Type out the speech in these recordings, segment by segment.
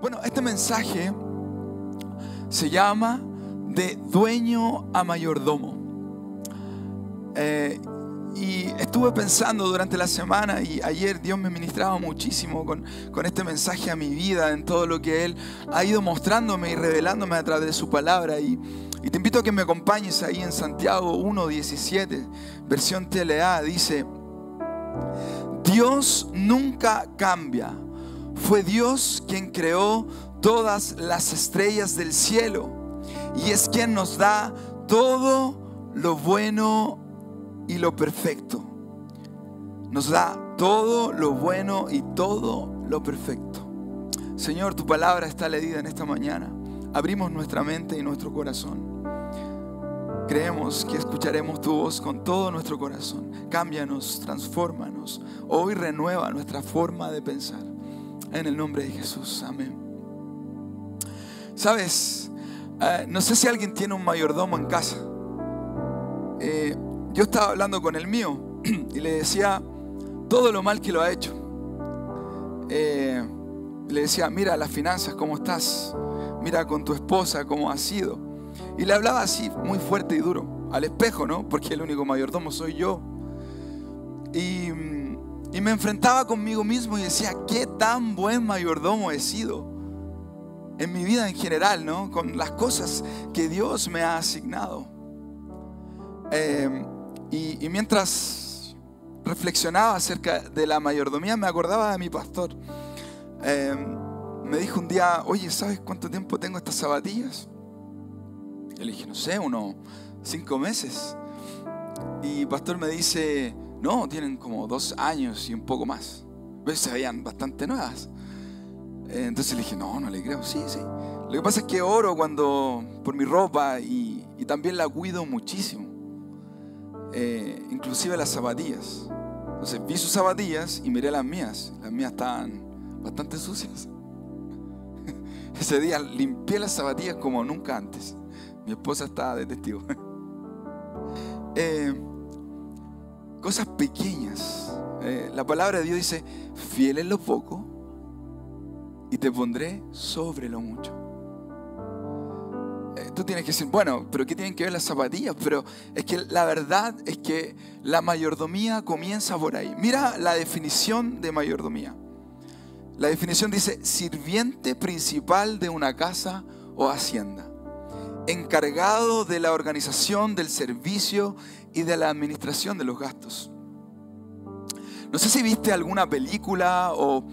Bueno, este mensaje se llama de dueño a mayordomo. Eh, y estuve pensando durante la semana y ayer Dios me ministraba muchísimo con, con, este mensaje a mi vida, en todo lo que Él ha ido mostrándome y revelándome a través de su palabra. Y, y te invito a que me acompañes ahí en Santiago 1.17, versión TLA, dice, Dios nunca cambia. Fue Dios quien creó todas las estrellas del cielo y es quien nos da todo lo bueno y lo perfecto. Nos da todo lo bueno y todo lo perfecto. Señor, tu palabra está leída en esta mañana. Abrimos nuestra mente y nuestro corazón. Creemos que escucharemos tu voz con todo nuestro corazón. Cámbianos, transfórmanos. Hoy renueva nuestra forma de pensar. En el nombre de Jesús. Amén. Sabes, eh, no sé si alguien tiene un mayordomo en casa. Eh, yo estaba hablando con el mío y le decía todo lo mal que lo ha hecho. Eh, le decía, mira las finanzas, cómo estás. Mira con tu esposa, cómo ha sido. Y le hablaba así, muy fuerte y duro, al espejo, ¿no? Porque el único mayordomo soy yo. Y, y me enfrentaba conmigo mismo y decía, qué tan buen mayordomo he sido en mi vida en general, ¿no? Con las cosas que Dios me ha asignado. Eh, y, y, mientras reflexionaba acerca de la mayordomía, me acordaba de mi pastor. Eh, me dijo un día, oye, ¿sabes cuánto tiempo tengo estas zapatillas? Yo le dije, no sé, unos cinco meses. Y pastor me dice, no, tienen como dos años y un poco más. ¿Ves? Se veían bastante nuevas. Entonces le dije, no, no le creo. Sí, sí. Lo que pasa es que oro cuando, por mi ropa y, también la cuido muchísimo. Eh, inclusive las zapatillas. Entonces vi sus zapatillas y miré las mías. Las mías estaban bastante sucias. Ese día limpié las zapatillas como nunca antes. Mi esposa está de. Eh, cosas pequeñas. Eh, la palabra de Dios dice, fiel en lo poco y te pondré sobre lo mucho. Eh, tú tienes que decir, bueno, pero ¿qué tienen que ver las zapatillas? Pero es que la verdad es que la mayordomía comienza por ahí. Mira la definición de mayordomía. La definición dice, sirviente principal de una casa o hacienda encargado de la organización, del servicio y de la administración de los gastos. No sé si viste alguna película o,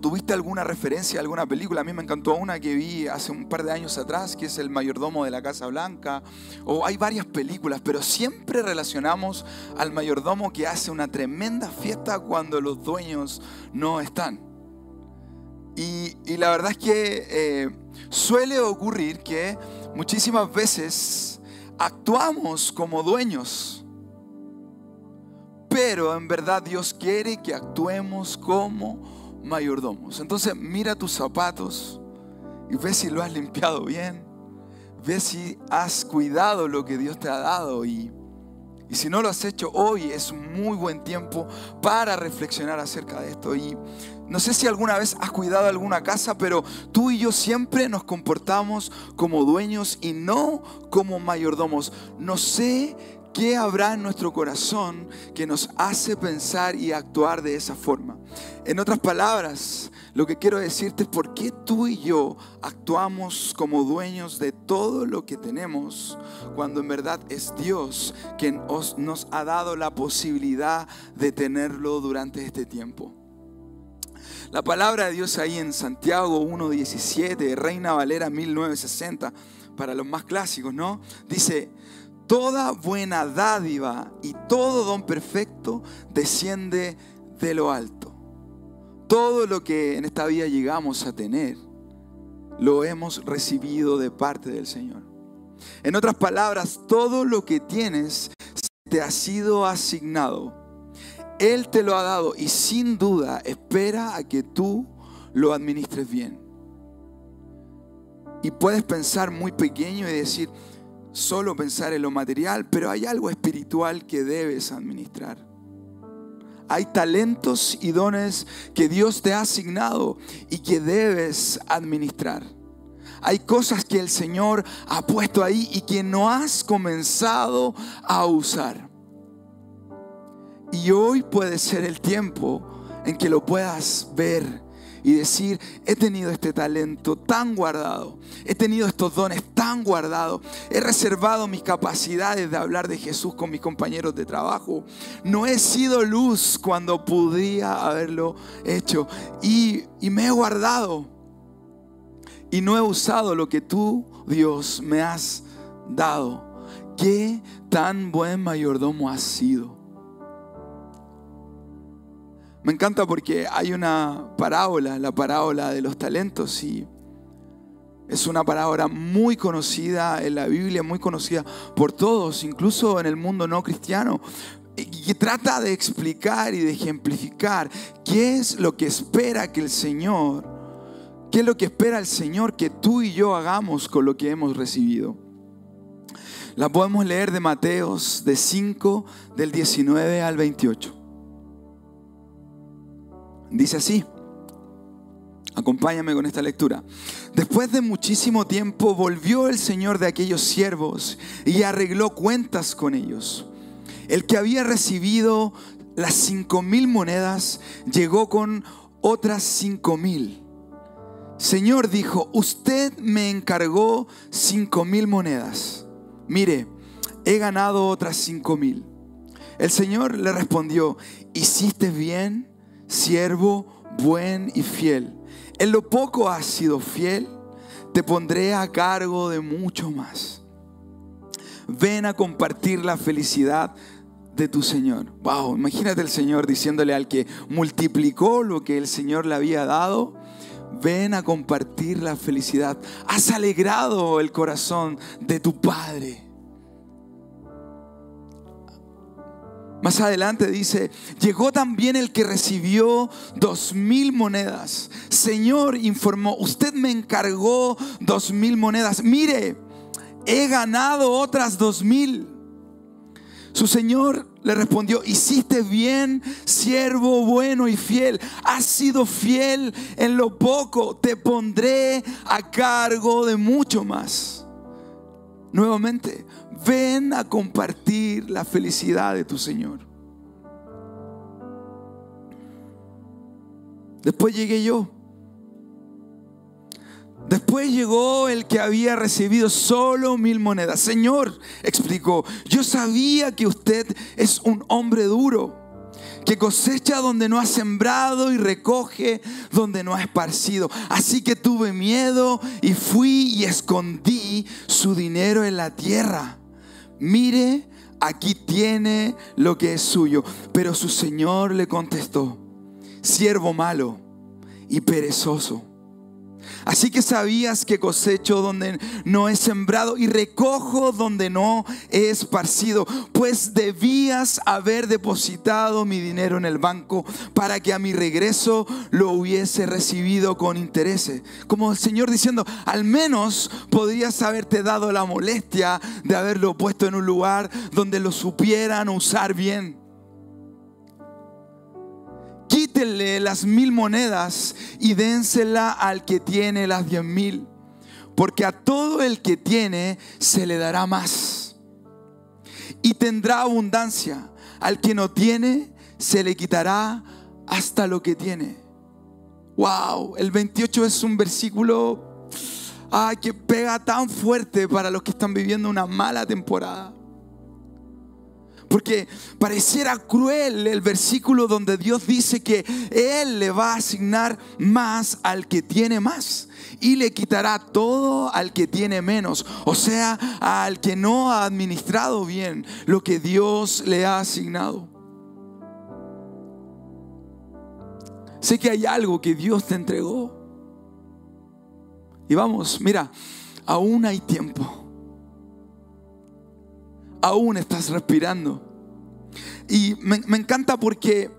tuviste alguna referencia a alguna película. A mí me encantó una que vi hace un par de años atrás, que es El mayordomo de la Casa Blanca. O hay varias películas, pero siempre relacionamos al mayordomo que hace una tremenda fiesta cuando los dueños no están. Y, la verdad es que eh, suele ocurrir que Muchísimas veces actuamos como dueños, pero en verdad Dios quiere que actuemos como mayordomos. Entonces mira tus zapatos y ve si lo has limpiado bien, ve si has cuidado lo que Dios te ha dado y, y si no lo has hecho hoy es un muy buen tiempo para reflexionar acerca de esto. Y no sé si alguna vez has cuidado alguna casa, pero tú y yo siempre nos comportamos como dueños y no como mayordomos. No sé qué habrá en nuestro corazón que nos hace pensar y actuar de esa forma. En otras palabras, lo que quiero decirte es por qué tú y yo actuamos como dueños de todo lo que tenemos cuando en verdad es Dios quien nos ha dado la posibilidad de tenerlo durante este tiempo. La palabra de Dios ahí en Santiago 1.17, Reina Valera 1960, para los más clásicos, ¿no? Dice, toda buena dádiva y todo don perfecto desciende de lo alto. Todo lo que en esta vida llegamos a tener, lo hemos recibido de parte del Señor. En otras palabras, todo lo que tienes te ha sido asignado él te lo ha dado y sin duda espera a que tú lo administres bien. Y puedes pensar muy pequeño y decir, solo pensar en lo material, pero hay algo espiritual que debes administrar. Hay talentos y dones que Dios te ha asignado y que debes administrar. Hay cosas que el Señor ha puesto ahí y que no has comenzado a usar. Y hoy puede ser el tiempo en que lo puedas ver y decir, he tenido este talento tan guardado, he tenido estos dones tan guardados, he reservado mis capacidades de hablar de Jesús con mis compañeros de trabajo, no he sido luz cuando podría haberlo hecho y, y me he guardado y no he usado lo que tú, Dios, me has dado. Qué tan buen mayordomo has sido. Me encanta porque hay una parábola, la parábola de los talentos, y es una parábola muy conocida en la Biblia, muy conocida por todos, incluso en el mundo no cristiano, y trata de explicar y de ejemplificar qué es lo que espera que el Señor, qué es lo que espera el Señor que tú y yo hagamos con lo que hemos recibido. La podemos leer de Mateos de 5, del 19 al 28. Dice así. Acompáñame con esta lectura. Después de muchísimo tiempo volvió el Señor de aquellos siervos y arregló cuentas con ellos. El que había recibido las cinco mil monedas llegó con otras cinco mil. Señor dijo, usted me encargó cinco mil monedas. Mire, he ganado otras cinco mil. El Señor le respondió, hiciste bien siervo buen y fiel. En lo poco has sido fiel, te pondré a cargo de mucho más. Ven a compartir la felicidad de tu Señor. Wow, imagínate el Señor diciéndole al que multiplicó lo que el Señor le había dado. Ven a compartir la felicidad. Has alegrado el corazón de tu Padre. Más adelante dice, llegó también el que recibió dos mil monedas. Señor, informó, usted me encargó dos mil monedas. Mire, he ganado otras dos mil. Su Señor le respondió, hiciste bien, siervo bueno y fiel. Has sido fiel en lo poco, te pondré a cargo de mucho más. Nuevamente, ven a compartir la felicidad de tu Señor. Después llegué yo. Después llegó el que había recibido solo mil monedas. Señor, explicó, yo sabía que usted es un hombre duro que cosecha donde no ha sembrado y recoge donde no ha esparcido. Así que tuve miedo y fui y escondí su dinero en la tierra. Mire, aquí tiene lo que es suyo. Pero su señor le contestó, siervo malo y perezoso Así que sabías que cosecho donde no he sembrado y recojo donde no he esparcido, pues debías haber depositado mi dinero en el banco para que a mi regreso lo hubiese recibido con interés. Como el Señor diciendo, al menos podrías haberte dado la molestia de haberlo puesto en un lugar donde lo supieran usar bien quítenle las mil monedas y dénsela al que tiene las diez mil. Porque a todo el que tiene se le dará más. Y tendrá abundancia. Al que no tiene se le quitará hasta lo que tiene. Wow, el 28 es un versículo ay, que pega tan fuerte para los que están viviendo una mala temporada. Porque pareciera cruel el versículo donde Dios dice que Él le va a asignar más al que tiene más y le quitará todo al que tiene menos, o sea, al que no ha administrado bien lo que Dios le ha asignado. Sé que hay algo que Dios te entregó. Y vamos, mira, aún hay tiempo aún estás respirando. Y me, encanta porque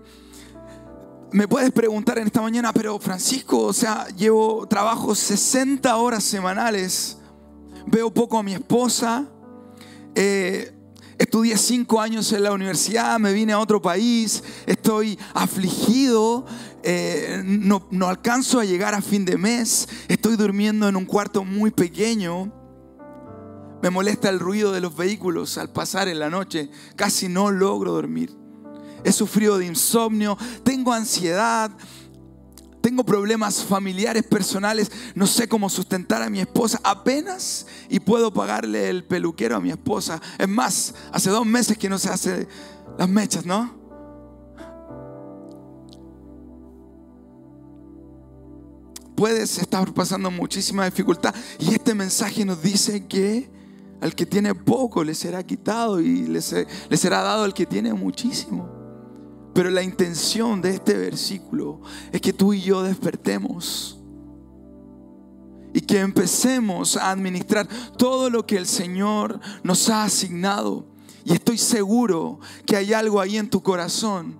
me puedes preguntar en esta mañana, pero Francisco, o sea, llevo trabajo 60 horas semanales, veo poco a mi esposa, eh, Estudié cinco años en la universidad, me vine a otro país, estoy afligido, eh, no alcanzo a llegar a fin de mes, estoy durmiendo en un cuarto muy pequeño, me molesta el ruido de los vehículos al pasar en la noche, casi no logro dormir. He sufrido de insomnio, tengo ansiedad, tengo problemas familiares, personales, no sé cómo sustentar a mi esposa apenas y puedo pagarle el peluquero a mi esposa. Es más, hace dos meses que no se hace las mechas, ¿no? Puedes estar pasando muchísima dificultad y este mensaje nos dice que al que tiene poco le será quitado y le será dado al que tiene muchísimo. Pero la intención de este versículo es que tú y yo despertemos y que empecemos a administrar todo lo que el Señor nos ha asignado. Y estoy seguro que hay algo ahí en tu corazón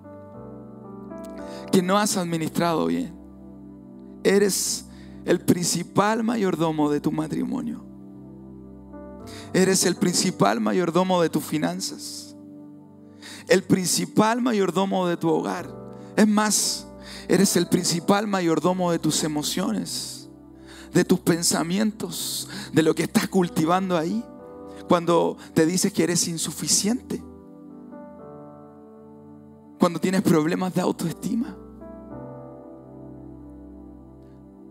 que no has administrado bien. Eres el principal mayordomo de tu matrimonio. Eres el principal mayordomo de tus finanzas el principal mayordomo de tu hogar. Es más, eres el principal mayordomo de tus emociones, de tus pensamientos, de lo que estás cultivando ahí. Cuando te dices que eres insuficiente. Cuando tienes problemas de autoestima.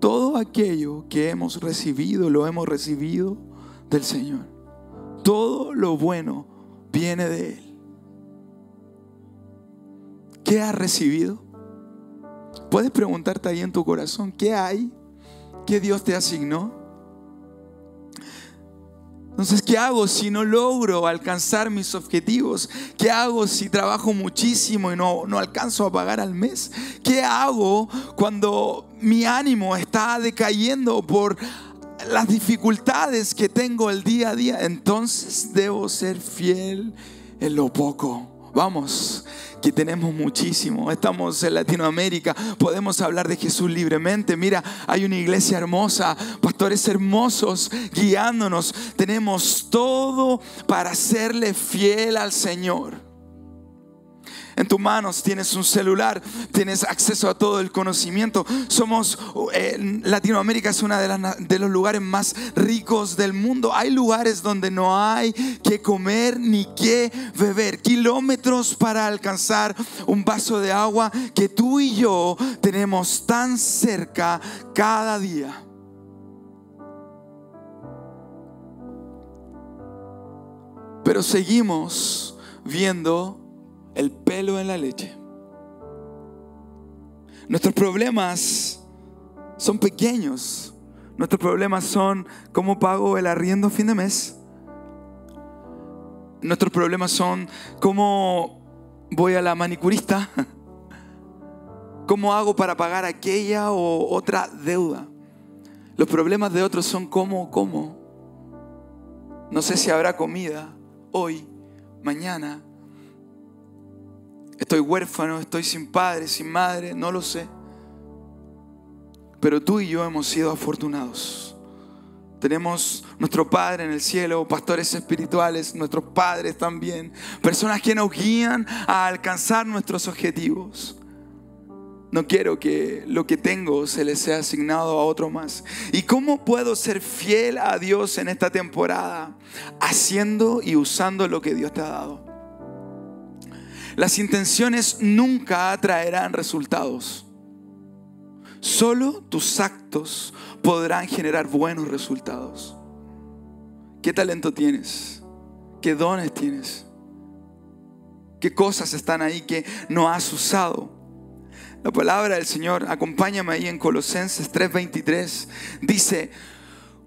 Todo aquello que hemos recibido, lo hemos recibido del Señor. Todo lo bueno viene de Él. ¿Qué has recibido? Puedes preguntarte ahí en tu corazón, ¿qué hay? ¿Qué Dios te asignó? Entonces, ¿qué hago si no logro alcanzar mis objetivos? ¿Qué hago si trabajo muchísimo y no, no alcanzo a pagar al mes? ¿Qué hago cuando mi ánimo está decayendo por las dificultades que tengo el día a día? Entonces debo ser fiel en lo poco. Vamos, que tenemos muchísimo. Estamos en Latinoamérica, podemos hablar de Jesús libremente. Mira, hay una iglesia hermosa, pastores hermosos guiándonos. Tenemos todo para serle fiel al Señor. En tus manos tienes un celular, tienes acceso a todo el conocimiento. Somos, eh, Latinoamérica es uno de, de los lugares más ricos del mundo. Hay lugares donde no hay que comer ni que beber. Kilómetros para alcanzar un vaso de agua que tú y yo tenemos tan cerca cada día. Pero seguimos viendo el pelo en la leche. Nuestros problemas son pequeños. Nuestros problemas son cómo pago el arriendo a fin de mes. Nuestros problemas son cómo voy a la manicurista. ¿Cómo hago para pagar aquella o otra deuda? Los problemas de otros son cómo, cómo. No sé si habrá comida hoy, mañana, Estoy huérfano, estoy sin padre, sin madre, no lo sé. Pero tú y yo hemos sido afortunados. Tenemos nuestro Padre en el cielo, pastores espirituales, nuestros padres también, personas que nos guían a alcanzar nuestros objetivos. No quiero que lo que tengo se le sea asignado a otro más. ¿Y cómo puedo ser fiel a Dios en esta temporada? Haciendo y usando lo que Dios te ha dado. Las intenciones nunca traerán resultados. Solo tus actos podrán generar buenos resultados. ¿Qué talento tienes? ¿Qué dones tienes? ¿Qué cosas están ahí que no has usado? La palabra del Señor, acompáñame ahí en Colosenses 3:23, dice,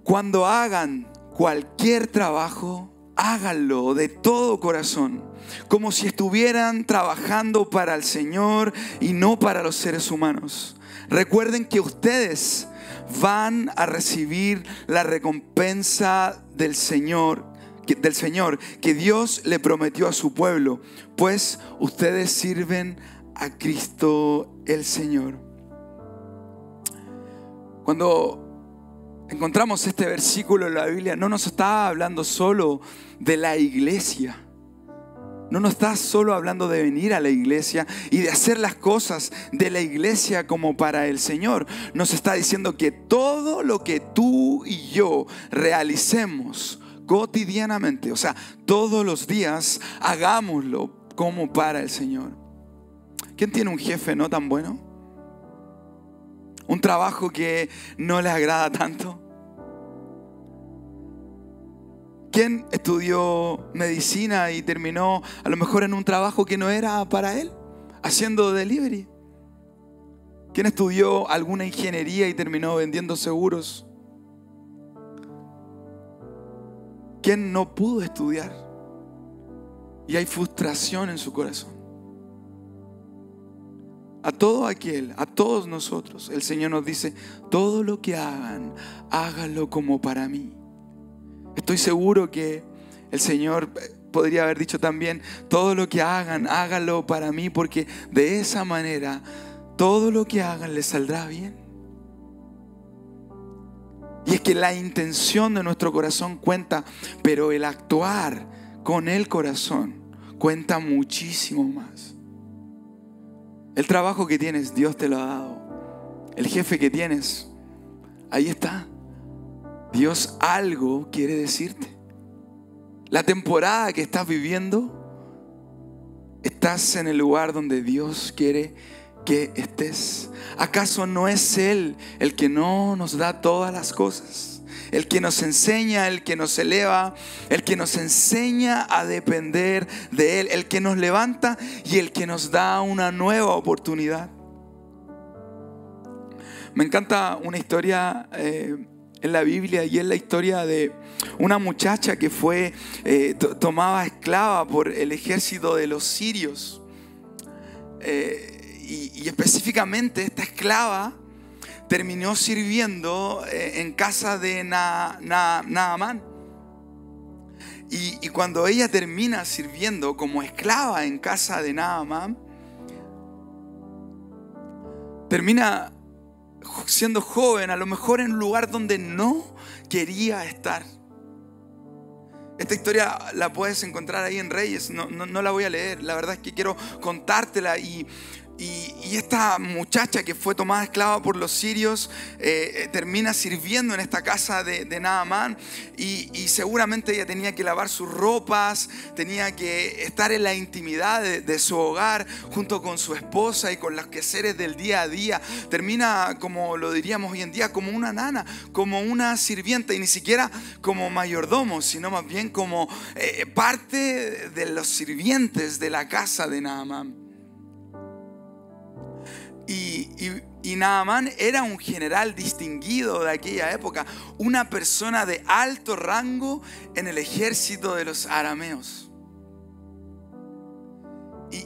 cuando hagan cualquier trabajo, háganlo de todo corazón, como si estuvieran trabajando para el Señor y no para los seres humanos. Recuerden que ustedes van a recibir la recompensa del Señor, del Señor que Dios le prometió a su pueblo, pues ustedes sirven a Cristo el Señor. Cuando encontramos este versículo en la Biblia, no nos está hablando solo de la iglesia, no nos está solo hablando de venir a la iglesia y de hacer las cosas de la iglesia como para el Señor. Nos está diciendo que todo lo que tú y yo realicemos cotidianamente, o sea, todos los días, hagámoslo como para el Señor. ¿Quién tiene un jefe no tan bueno? Un trabajo que no le agrada tanto. ¿Quién estudió medicina y terminó a lo mejor en un trabajo que no era para él? Haciendo delivery. ¿Quién estudió alguna ingeniería y terminó vendiendo seguros? ¿Quién no pudo estudiar? Y hay frustración en su corazón. A todo aquel, a todos nosotros, el Señor nos dice, todo lo que hagan, hágalo como para mí. Estoy seguro que el Señor podría haber dicho también, todo lo que hagan, hágalo para mí, porque de esa manera todo lo que hagan les saldrá bien. Y es que la intención de nuestro corazón cuenta, pero el actuar con el corazón cuenta muchísimo más. El trabajo que tienes, Dios te lo ha dado. El jefe que tienes, ahí está. Dios algo quiere decirte. La temporada que estás viviendo, estás en el lugar donde Dios quiere que estés. ¿Acaso no es Él el que no nos da todas las cosas? El que nos enseña, el que nos eleva, el que nos enseña a depender de Él, el que nos levanta y el que nos da una nueva oportunidad. Me encanta una historia eh, en la Biblia y es la historia de una muchacha que fue eh, tomada esclava por el ejército de los sirios. Eh, y, específicamente esta esclava terminó sirviendo eh, en casa de Naamán. Y, y, cuando ella termina sirviendo como esclava en casa de Naamán, termina siendo joven, a lo mejor en un lugar donde no quería estar. Esta historia la puedes encontrar ahí en Reyes, no, no, la voy a leer, la verdad es que quiero contártela y y, esta muchacha que fue tomada esclava por los sirios eh, eh, termina sirviendo en esta casa de, de y, seguramente ella tenía que lavar sus ropas, tenía que estar en la intimidad de, su hogar junto con su esposa y con los quehaceres del día a día. Termina, como lo diríamos hoy en día, como una nana, como una sirvienta y ni siquiera como mayordomo, sino más bien como eh, parte de los sirvientes de la casa de Naamán. Y, y, era un general distinguido de aquella época, una persona de alto rango en el ejército de los arameos.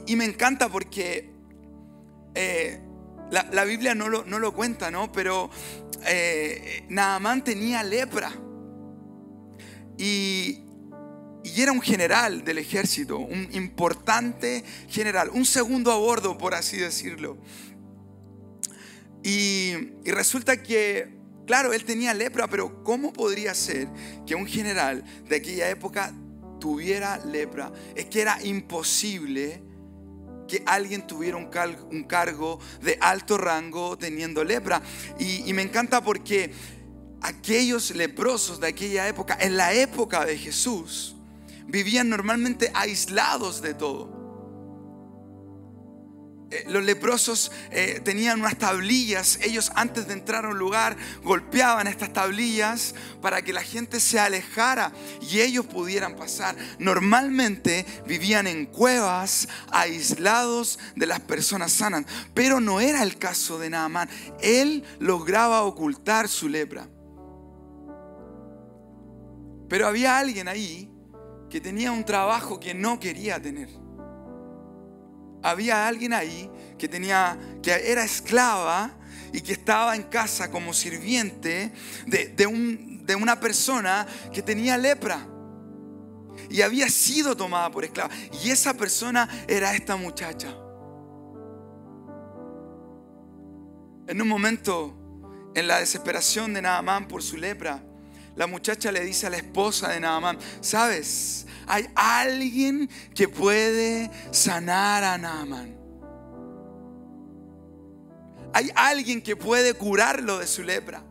Y, me encanta porque eh, la, Biblia no lo, no lo, cuenta, ¿no? Pero eh, tenía lepra. Y, y era un general del ejército, un importante general, un segundo a bordo, por así decirlo. Y, resulta que, claro, él tenía lepra, pero ¿cómo podría ser que un general de aquella época tuviera lepra? Es que era imposible que alguien tuviera un, cargo de alto rango teniendo lepra. Y, me encanta porque aquellos leprosos de aquella época, en la época de Jesús, vivían normalmente aislados de todo. Eh, los leprosos eh, tenían unas tablillas. Ellos antes de entrar a un lugar golpeaban estas tablillas para que la gente se alejara y ellos pudieran pasar. Normalmente vivían en cuevas, aislados de las personas sanas. Pero no era el caso de Naamán. Él lograba ocultar su lepra. Pero había alguien ahí que tenía un trabajo que no quería tener había alguien ahí que tenía, que era esclava y que estaba en casa como sirviente de, un, de una persona que tenía lepra y había sido tomada por esclava. Y esa persona era esta muchacha. En un momento, en la desesperación de Naamán por su lepra, la muchacha le dice a la esposa de Naamán, ¿sabes? Hay alguien que puede sanar a Naamán. Hay alguien que puede curarlo de su lepra.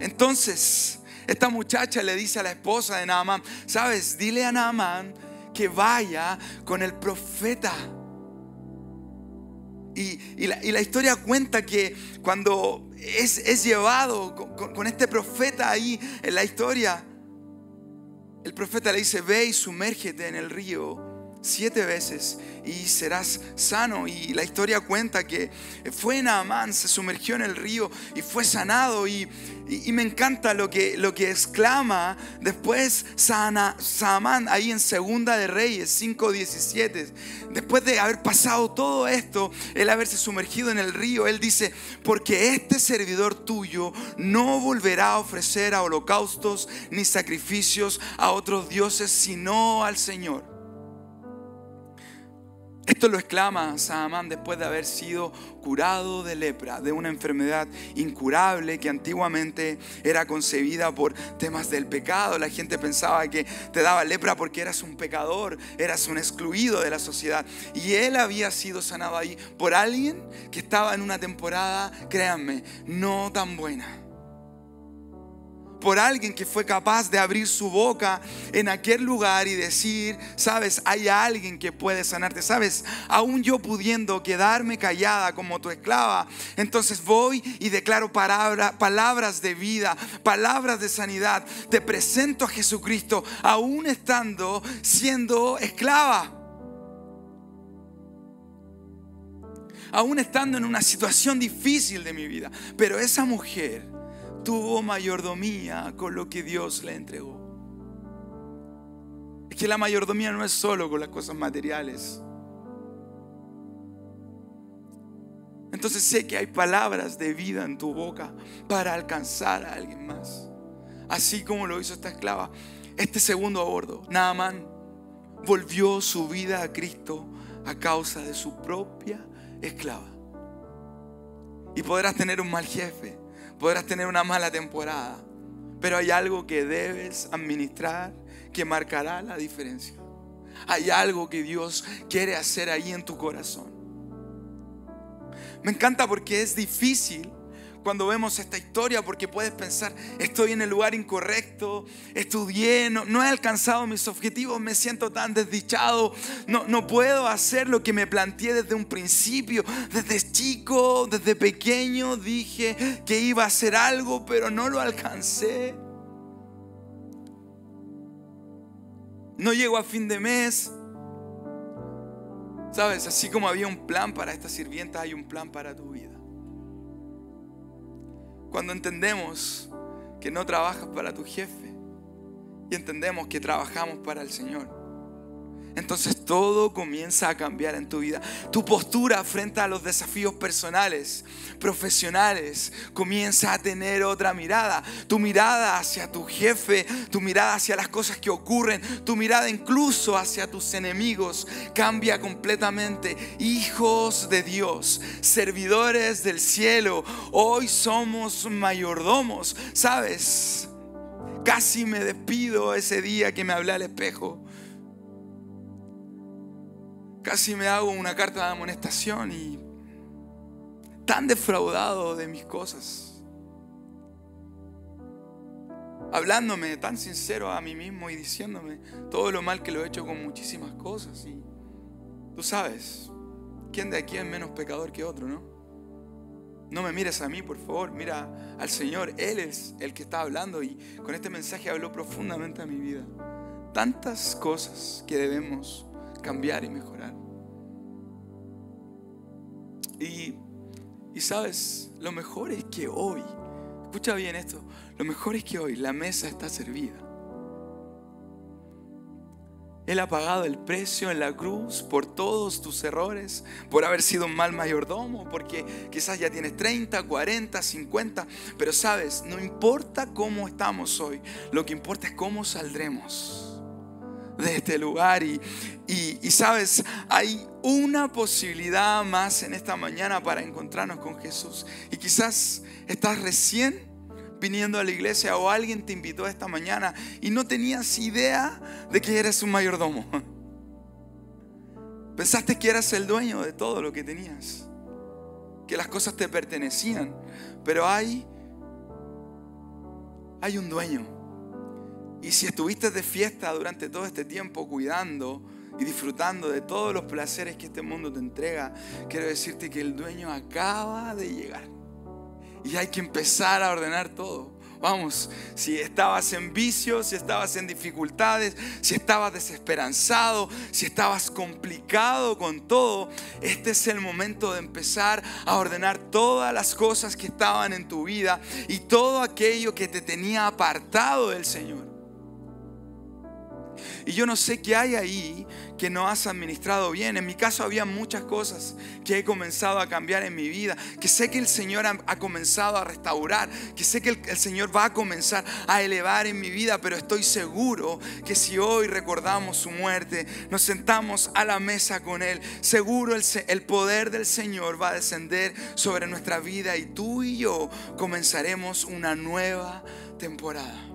Entonces, esta muchacha le dice a la esposa de Naamán, ¿sabes? Dile a Naamán que vaya con el profeta. Y, la, historia cuenta que cuando es, llevado con, este profeta ahí en la historia, el profeta le dice, ve y sumérgete en el río siete veces y serás sano. Y la historia cuenta que fue Naamán, se sumergió en el río y fue sanado. Y, me encanta lo que, lo que exclama después Sana, Saamán ahí en Segunda de Reyes 5.17. Después de haber pasado todo esto, el haberse sumergido en el río, él dice, porque este servidor tuyo no volverá a ofrecer holocaustos ni sacrificios a otros dioses, sino al Señor. Esto lo exclama Saamán después de haber sido curado de lepra, de una enfermedad incurable que antiguamente era concebida por temas del pecado. La gente pensaba que te daba lepra porque eras un pecador, eras un excluido de la sociedad. Y él había sido sanado ahí por alguien que estaba en una temporada, créanme, no tan buena por alguien que fue capaz de abrir su boca en aquel lugar y decir, sabes, hay alguien que puede sanarte, sabes, aún yo pudiendo quedarme callada como tu esclava, entonces voy y declaro palabras de vida, palabras de sanidad, te presento a Jesucristo, aún estando siendo esclava. Aún estando en una situación difícil de mi vida. Pero esa mujer tuvo mayordomía con lo que Dios le entregó. Es que la mayordomía no es solo con las cosas materiales. Entonces sé que hay palabras de vida en tu boca para alcanzar a alguien más. Así como lo hizo esta esclava. Este segundo abordo, Naaman, volvió su vida a Cristo a causa de su propia esclava. Y podrás tener un mal jefe, podrás tener una mala temporada, pero hay algo que debes administrar que marcará la diferencia. Hay algo que Dios quiere hacer ahí en tu corazón. Me encanta porque es difícil cuando vemos esta historia porque puedes pensar, estoy en el lugar incorrecto, estudié, no, he alcanzado mis objetivos, me siento tan desdichado, no, no puedo hacer lo que me planteé desde un principio, desde chico, desde pequeño dije que iba a hacer algo, pero no lo alcancé. No llego a fin de mes. Sabes, así como había un plan para esta sirvienta, hay un plan para tu vida. Cuando entendemos que no trabajas para tu jefe y entendemos que trabajamos para el Señor entonces todo comienza a cambiar en tu vida. Tu postura frente a los desafíos personales, profesionales, comienza a tener otra mirada. Tu mirada hacia tu jefe, tu mirada hacia las cosas que ocurren, tu mirada incluso hacia tus enemigos cambia completamente. Hijos de Dios, servidores del cielo, hoy somos mayordomos. ¿Sabes? Casi me despido ese día que me hablé al espejo casi me hago una carta de amonestación y tan defraudado de mis cosas. Hablándome tan sincero a mí mismo y diciéndome todo lo mal que lo he hecho con muchísimas cosas. Y tú sabes, ¿quién de aquí es menos pecador que otro, no? No me mires a mí, por favor, mira al Señor. Él es el que está hablando y con este mensaje habló profundamente a mi vida. Tantas cosas que debemos cambiar y mejorar. Y, y sabes, lo mejor es que hoy, escucha bien esto, lo mejor es que hoy la mesa está servida. Él ha pagado el precio en la cruz por todos tus errores, por haber sido un mal mayordomo, porque quizás ya tienes 30, 40, 50, pero sabes, no importa cómo estamos hoy, lo que importa es cómo saldremos de este lugar. Y, y, sabes, hay una posibilidad más en esta mañana para encontrarnos con Jesús. Y quizás estás recién viniendo a la iglesia o alguien te invitó esta mañana y no tenías idea de que eres un mayordomo. Pensaste que eras el dueño de todo lo que tenías, que las cosas te pertenecían, pero hay hay un dueño. Y si estuviste de fiesta durante todo este tiempo cuidando y disfrutando de todos los placeres que este mundo te entrega, quiero decirte que el dueño acaba de llegar. Y hay que empezar a ordenar todo. Vamos, si estabas en vicios, si estabas en dificultades, si estabas desesperanzado, si estabas complicado con todo, este es el momento de empezar a ordenar todas las cosas que estaban en tu vida y todo aquello que te tenía apartado del Señor. Y yo no sé qué hay ahí que no has administrado bien. En mi caso había muchas cosas que he comenzado a cambiar en mi vida, que sé que el Señor ha, comenzado a restaurar, que sé que el, Señor va a comenzar a elevar en mi vida, pero estoy seguro que si hoy recordamos su muerte, nos sentamos a la mesa con Él, seguro el, el poder del Señor va a descender sobre nuestra vida y tú y yo comenzaremos una nueva temporada.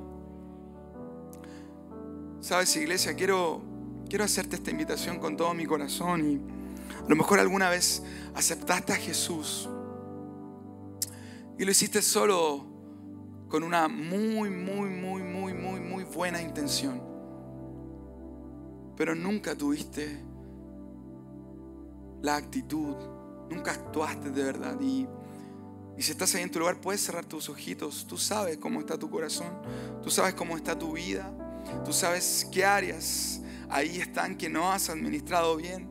Sabes, iglesia, quiero quiero hacerte esta invitación con todo mi corazón y a lo mejor alguna vez aceptaste a Jesús y lo hiciste solo con una muy, muy, muy, muy, muy, muy buena intención. Pero nunca tuviste la actitud, nunca actuaste de verdad. Y, y si estás ahí en tu lugar, puedes cerrar tus ojitos. Tú sabes cómo está tu corazón, tú sabes cómo está tu vida, tú sabes qué áreas ahí están que no has administrado bien.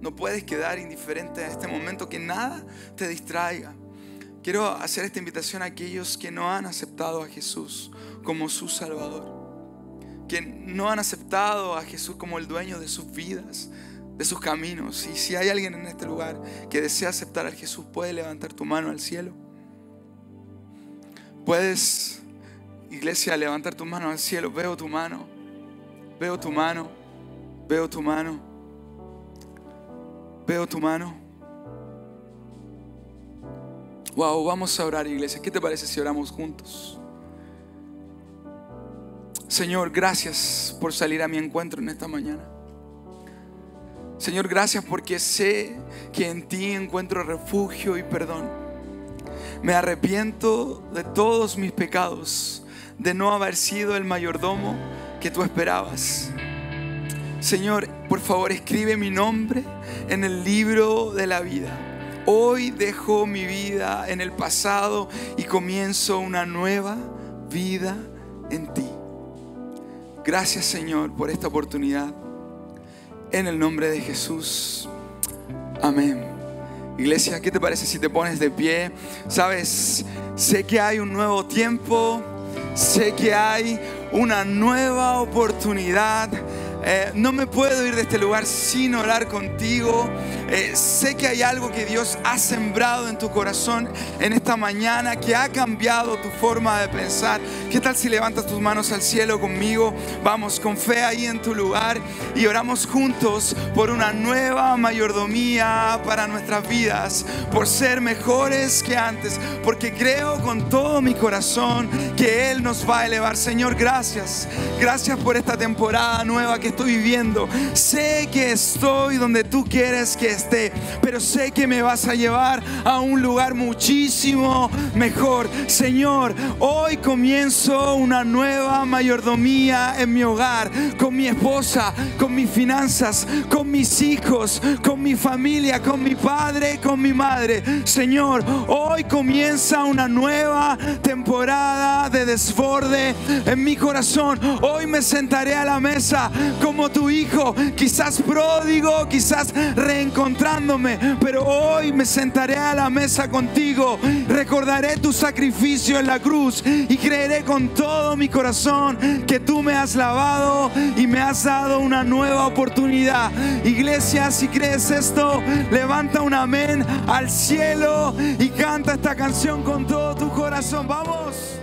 No puedes quedar indiferente a este momento, que nada te distraiga. Quiero hacer esta invitación a aquellos que no han aceptado a Jesús como su Salvador, que no han aceptado a Jesús como el dueño de sus vidas, de sus caminos. Y si hay alguien en este lugar que desea aceptar a Jesús, puede levantar tu mano al cielo. Puedes, iglesia, levantar tu mano al cielo. Veo tu mano. Veo tu mano, veo tu mano, veo tu mano. Wow, vamos a orar, iglesia. ¿Qué te parece si oramos juntos? Señor, gracias por salir a mi encuentro en esta mañana. Señor, gracias porque sé que en ti encuentro refugio y perdón. Me arrepiento de todos mis pecados, de no haber sido el mayordomo que tú esperabas. Señor, por favor, escribe mi nombre en el libro de la vida. Hoy dejo mi vida en el pasado y comienzo una nueva vida en ti. Gracias Señor por esta oportunidad. En el nombre de Jesús. Amén. Iglesia, ¿qué te parece si te pones de pie? Sabes, sé que hay un nuevo tiempo, sé que hay una nueva oportunidad. Eh, no me puedo ir de este lugar sin orar contigo. Eh, sé que hay algo que Dios ha sembrado en tu corazón en esta mañana, que ha cambiado tu forma de pensar. ¿Qué tal si levantas tus manos al cielo conmigo? Vamos con fe ahí en tu lugar y oramos juntos por una nueva mayordomía para nuestras vidas, por ser mejores que antes, porque creo con todo mi corazón que Él nos va a elevar. Señor, gracias. Gracias por esta temporada nueva que estoy viviendo. Sé que estoy donde tú quieres que esté, pero sé que me vas a llevar a un lugar muchísimo mejor. Señor, hoy comienzo una nueva mayordomía en mi hogar, con mi esposa, con mis finanzas, con mis hijos, con mi familia, con mi padre, con mi madre. Señor, hoy comienza una nueva temporada de desborde en mi corazón. Hoy me sentaré a la mesa como tu hijo, quizás pródigo, quizás reencontrándome, pero hoy me sentaré a la mesa contigo, recordaré tu sacrificio en la cruz y creeré con todo mi corazón que tú me has lavado y me has dado una nueva oportunidad. Iglesia, si crees esto, levanta un amén al cielo y canta esta canción con todo tu corazón. Vamos.